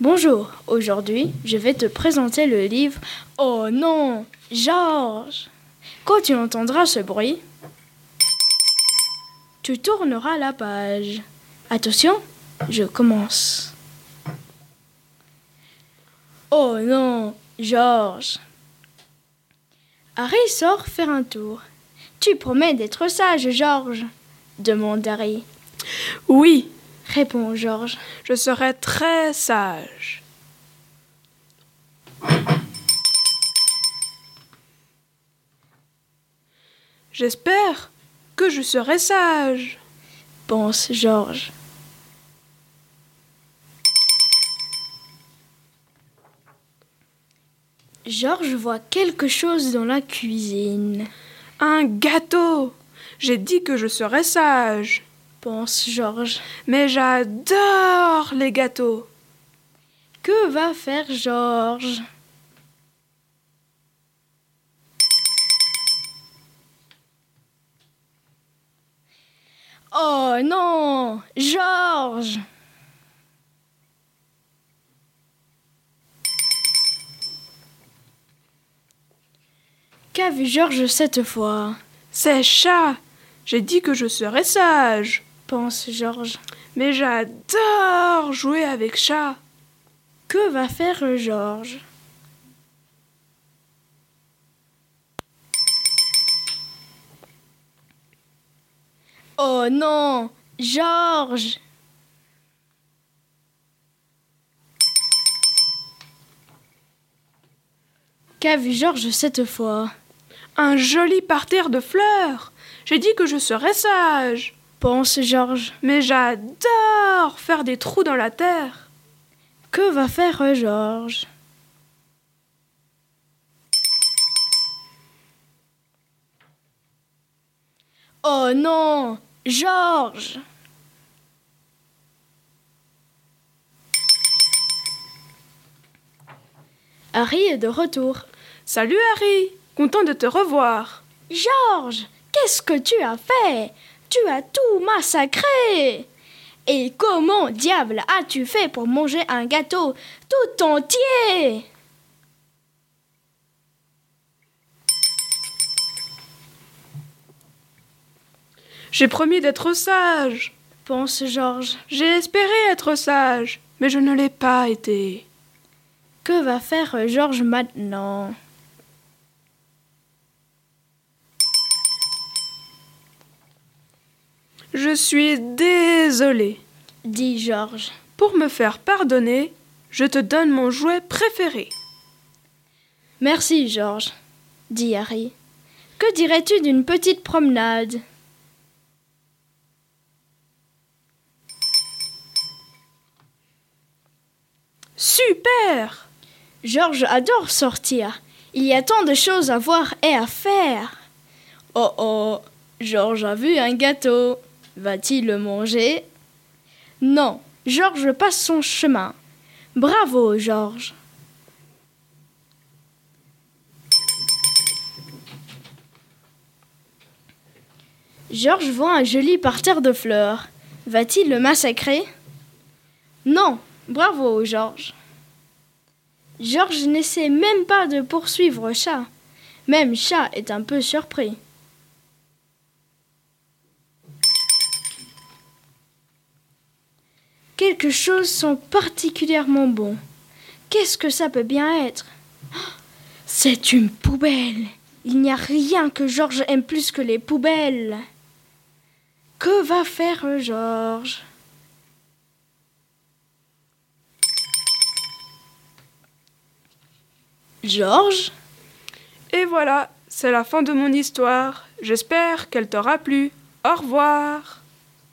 Bonjour, aujourd'hui je vais te présenter le livre Oh non, Georges Quand tu entendras ce bruit, tu tourneras la page. Attention, je commence. Oh non, Georges Harry sort faire un tour. Tu promets d'être sage, Georges demande Harry. Oui, Répond Georges. je serai très sage. J'espère que je serai sage. pense Georges. Georges voit quelque chose dans la cuisine, Un gâteau. J'ai dit que je serais sage. Pense Georges? Mais j'adore les gâteaux. Que va faire Georges? Oh non Georges Qu'a vu Georges cette fois? C'est chat. J'ai dit que je serais sage. Pense Georges. Mais j'adore jouer avec chat. Que va faire Georges Oh non Georges Qu'a vu Georges cette fois? Un joli parterre de fleurs. J'ai dit que je serais sage. Pense Georges. Mais j'adore faire des trous dans la terre. Que va faire Georges? Oh non Georges Harry est de retour. Salut Harry, content de te revoir. Georges, qu'est-ce que tu as fait? Tu as tout massacré Et comment diable as-tu fait pour manger un gâteau tout entier? J'ai promis d'être sage. pense Georges. J'ai espéré être sage, mais je ne l'ai pas été. Que va faire Georges maintenant? Je suis désolé. dit Georges. Pour me faire pardonner, je te donne mon jouet préféré. Merci, Georges, dit Harry. Que dirais-tu d'une petite promenade? Super Georges adore sortir. Il y a tant de choses à voir et à faire. Oh oh, Georges a vu un gâteau. Va-t-il le manger? Non, Georges passe son chemin. Bravo, Georges. Georges voit un joli parterre de fleurs. Va-t-il le massacrer? Non, bravo, Georges. Georges n'essaie même pas de poursuivre Chat. Même Chat est un peu surpris. Quelque chose sent particulièrement bon. Qu'est-ce que ça peut bien être? Oh, C'est une poubelle. Il n'y a rien que Georges aime plus que les poubelles. Que va faire Georges? Georges? Et voilà, c'est la fin de mon histoire. J'espère qu'elle t'aura plu. Au revoir